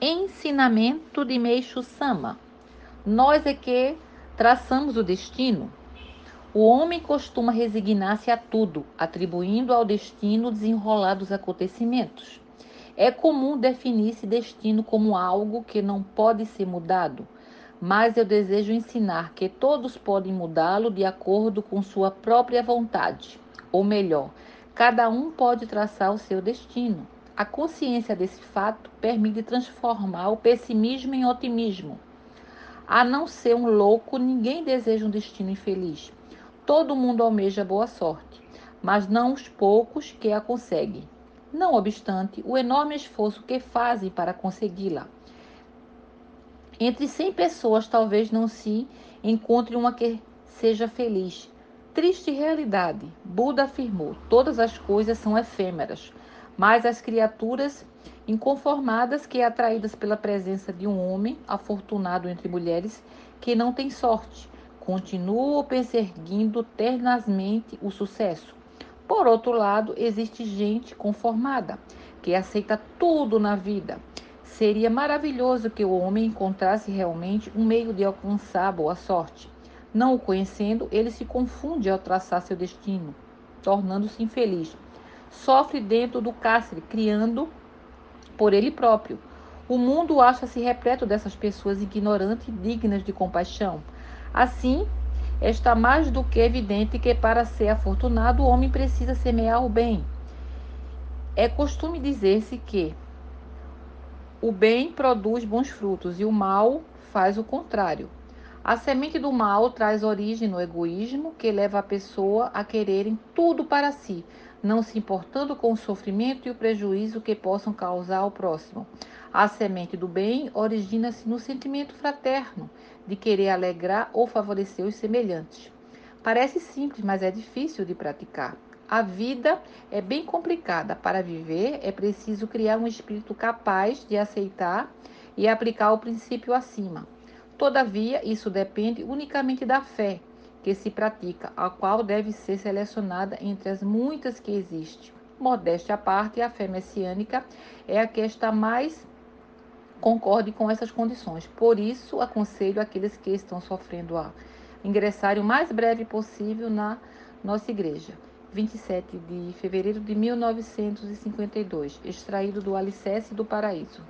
Ensinamento de Meixo Sama. Nós é que traçamos o destino. O homem costuma resignar-se a tudo, atribuindo ao destino o desenrolar dos acontecimentos. É comum definir-se destino como algo que não pode ser mudado, mas eu desejo ensinar que todos podem mudá-lo de acordo com sua própria vontade. Ou melhor, cada um pode traçar o seu destino. A consciência desse fato permite transformar o pessimismo em otimismo. A não ser um louco, ninguém deseja um destino infeliz. Todo mundo almeja boa sorte, mas não os poucos que a conseguem. Não obstante o enorme esforço que fazem para consegui-la. Entre 100 pessoas, talvez não se encontre uma que seja feliz. Triste realidade. Buda afirmou: todas as coisas são efêmeras mas as criaturas inconformadas que atraídas pela presença de um homem afortunado entre mulheres que não tem sorte, continuam perseguindo tenazmente o sucesso. Por outro lado, existe gente conformada que aceita tudo na vida. Seria maravilhoso que o homem encontrasse realmente um meio de alcançar a boa sorte. Não o conhecendo, ele se confunde ao traçar seu destino, tornando-se infeliz sofre dentro do cárcere, criando por ele próprio. O mundo acha-se repleto dessas pessoas ignorantes e dignas de compaixão. Assim, está mais do que evidente que para ser afortunado o homem precisa semear o bem. É costume dizer-se que o bem produz bons frutos e o mal faz o contrário. A semente do mal traz origem no egoísmo que leva a pessoa a quererem tudo para si, não se importando com o sofrimento e o prejuízo que possam causar ao próximo. A semente do bem origina-se no sentimento fraterno de querer alegrar ou favorecer os semelhantes. Parece simples, mas é difícil de praticar. A vida é bem complicada. Para viver, é preciso criar um espírito capaz de aceitar e aplicar o princípio acima. Todavia, isso depende unicamente da fé, que se pratica, a qual deve ser selecionada entre as muitas que existem. Modéstia à parte, a fé messiânica é a que está mais concorde com essas condições. Por isso, aconselho aqueles que estão sofrendo a ingressarem o mais breve possível na nossa igreja. 27 de fevereiro de 1952, extraído do Alicerce do Paraíso.